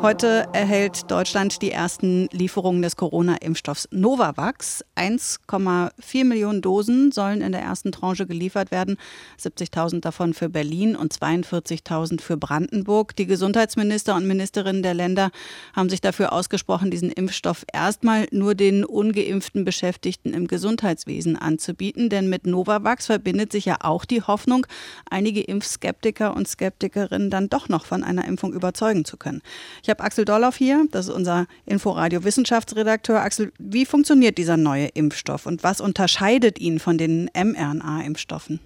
Heute erhält Deutschland die ersten Lieferungen des Corona-Impfstoffs Novavax. 1,4 Millionen Dosen sollen in der ersten Tranche geliefert werden. 70.000 davon für Berlin und 42.000 für Brandenburg. Die Gesundheitsminister und Ministerinnen der Länder haben sich dafür ausgesprochen, diesen Impfstoff erstmal nur den ungeimpften Beschäftigten im Gesundheitswesen anzubieten. Denn mit Novavax verbindet sich ja auch die Hoffnung, einige Impfskeptiker und Skeptikerinnen dann doch noch von einer Impfung überzeugen zu können. Habe Axel Dolloff hier, das ist unser Inforadio Wissenschaftsredakteur. Axel, wie funktioniert dieser neue Impfstoff und was unterscheidet ihn von den mRNA-Impfstoffen?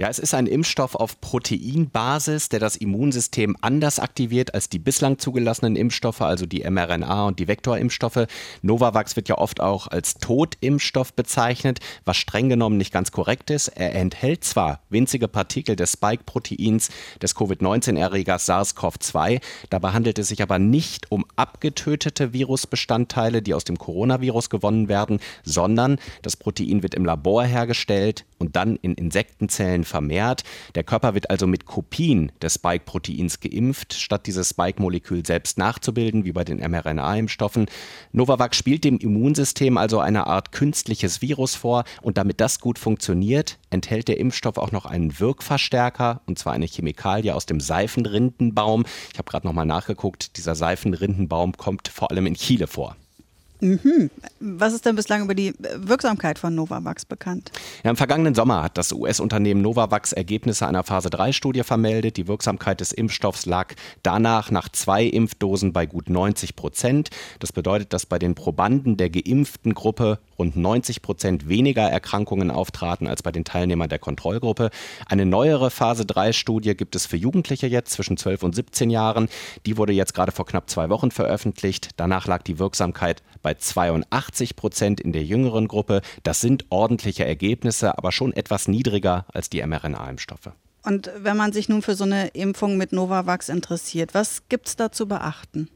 Ja, es ist ein Impfstoff auf Proteinbasis, der das Immunsystem anders aktiviert als die bislang zugelassenen Impfstoffe, also die mRNA und die Vektorimpfstoffe. Novavax wird ja oft auch als Totimpfstoff bezeichnet, was streng genommen nicht ganz korrekt ist. Er enthält zwar winzige Partikel des Spike-Proteins des Covid-19-Erregers SARS-CoV-2, dabei handelt es sich aber nicht um abgetötete Virusbestandteile, die aus dem Coronavirus gewonnen werden, sondern das Protein wird im Labor hergestellt und dann in Insektenzellen vermehrt. Der Körper wird also mit Kopien des Spike-Proteins geimpft, statt dieses Spike-Molekül selbst nachzubilden, wie bei den mRNA-Impfstoffen. Novavax spielt dem Immunsystem also eine Art künstliches Virus vor und damit das gut funktioniert, enthält der Impfstoff auch noch einen Wirkverstärker, und zwar eine Chemikalie aus dem Seifenrindenbaum. Ich habe gerade nochmal nachgeguckt, dieser Seifenrindenbaum kommt vor allem in Chile vor. Mhm. Was ist denn bislang über die Wirksamkeit von Novavax bekannt? Ja, Im vergangenen Sommer hat das US-Unternehmen Novavax Ergebnisse einer Phase-3-Studie vermeldet. Die Wirksamkeit des Impfstoffs lag danach nach zwei Impfdosen bei gut 90 Prozent. Das bedeutet, dass bei den Probanden der geimpften Gruppe rund 90 Prozent weniger Erkrankungen auftraten als bei den Teilnehmern der Kontrollgruppe. Eine neuere Phase-3-Studie gibt es für Jugendliche jetzt zwischen 12 und 17 Jahren. Die wurde jetzt gerade vor knapp zwei Wochen veröffentlicht. Danach lag die Wirksamkeit bei 82 Prozent in der jüngeren Gruppe. Das sind ordentliche Ergebnisse, aber schon etwas niedriger als die mRNA-Impfstoffe. Und wenn man sich nun für so eine Impfung mit Novavax interessiert, was gibt es da zu beachten?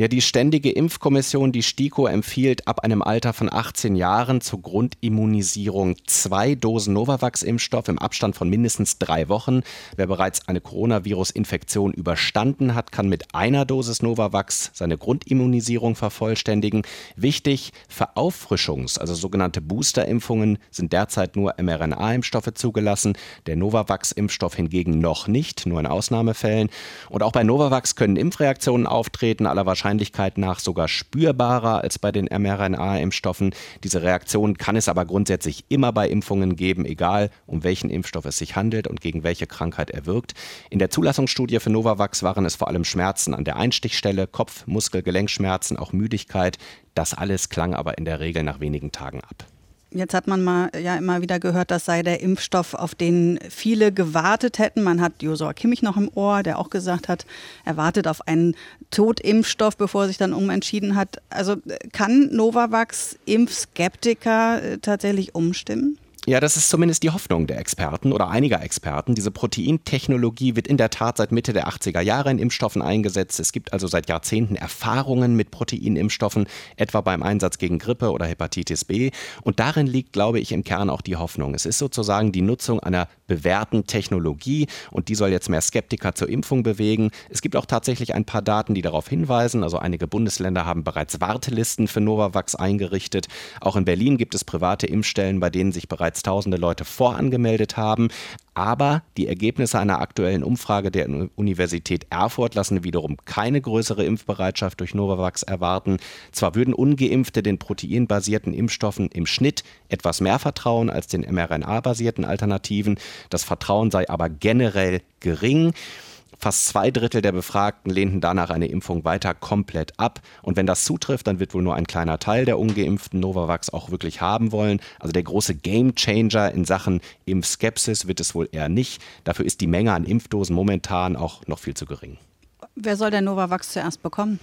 Ja, die Ständige Impfkommission, die STIKO, empfiehlt ab einem Alter von 18 Jahren zur Grundimmunisierung zwei Dosen Novavax-Impfstoff im Abstand von mindestens drei Wochen. Wer bereits eine Coronavirus-Infektion überstanden hat, kann mit einer Dosis Novavax seine Grundimmunisierung vervollständigen. Wichtig, für Auffrischungs-, also sogenannte Booster-Impfungen sind derzeit nur mRNA-Impfstoffe zugelassen, der Novavax-Impfstoff hingegen noch nicht, nur in Ausnahmefällen. Und auch bei Novavax können Impfreaktionen auftreten, aller Wahrscheinlichkeit Wahrscheinlichkeit nach sogar spürbarer als bei den mRNA-Impfstoffen. Diese Reaktion kann es aber grundsätzlich immer bei Impfungen geben, egal um welchen Impfstoff es sich handelt und gegen welche Krankheit er wirkt. In der Zulassungsstudie für Novavax waren es vor allem Schmerzen an der Einstichstelle, Kopf-, Muskel-, Gelenkschmerzen, auch Müdigkeit. Das alles klang aber in der Regel nach wenigen Tagen ab. Jetzt hat man mal ja immer wieder gehört, das sei der Impfstoff, auf den viele gewartet hätten. Man hat Josua Kimmich noch im Ohr, der auch gesagt hat, er wartet auf einen Totimpfstoff, bevor er sich dann umentschieden hat. Also kann Novavax Impfskeptiker äh, tatsächlich umstimmen? Ja, das ist zumindest die Hoffnung der Experten oder einiger Experten. Diese Proteintechnologie wird in der Tat seit Mitte der 80er Jahre in Impfstoffen eingesetzt. Es gibt also seit Jahrzehnten Erfahrungen mit Proteinimpfstoffen, etwa beim Einsatz gegen Grippe oder Hepatitis B. Und darin liegt, glaube ich, im Kern auch die Hoffnung. Es ist sozusagen die Nutzung einer bewährten Technologie und die soll jetzt mehr Skeptiker zur Impfung bewegen. Es gibt auch tatsächlich ein paar Daten, die darauf hinweisen. Also einige Bundesländer haben bereits Wartelisten für Novavax eingerichtet. Auch in Berlin gibt es private Impfstellen, bei denen sich bereits bereits tausende Leute vorangemeldet haben. Aber die Ergebnisse einer aktuellen Umfrage der Universität Erfurt lassen wiederum keine größere Impfbereitschaft durch Novavax erwarten. Zwar würden ungeimpfte den proteinbasierten Impfstoffen im Schnitt etwas mehr vertrauen als den mRNA-basierten Alternativen. Das Vertrauen sei aber generell gering. Fast zwei Drittel der Befragten lehnten danach eine Impfung weiter komplett ab. Und wenn das zutrifft, dann wird wohl nur ein kleiner Teil der ungeimpften Novavax auch wirklich haben wollen. Also der große Gamechanger in Sachen Impfskepsis wird es wohl eher nicht. Dafür ist die Menge an Impfdosen momentan auch noch viel zu gering. Wer soll der Novavax zuerst bekommen?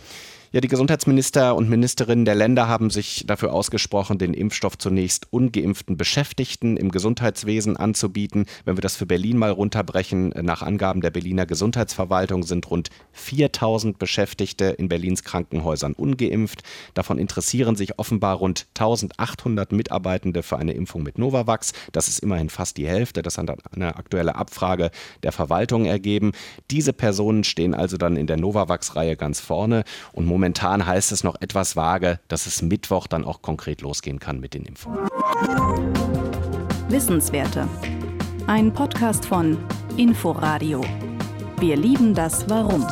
Ja, die Gesundheitsminister und Ministerinnen der Länder haben sich dafür ausgesprochen, den Impfstoff zunächst ungeimpften Beschäftigten im Gesundheitswesen anzubieten. Wenn wir das für Berlin mal runterbrechen, nach Angaben der Berliner Gesundheitsverwaltung sind rund 4000 Beschäftigte in Berlins Krankenhäusern ungeimpft. Davon interessieren sich offenbar rund 1800 Mitarbeitende für eine Impfung mit Novavax. Das ist immerhin fast die Hälfte. Das hat eine aktuelle Abfrage der Verwaltung ergeben. Diese Personen stehen also dann in der Novavax-Reihe ganz vorne. Und momentan heißt es noch etwas vage, dass es Mittwoch dann auch konkret losgehen kann mit den Impfungen. Wissenswerte. Ein Podcast von Inforadio. Wir lieben das Warum.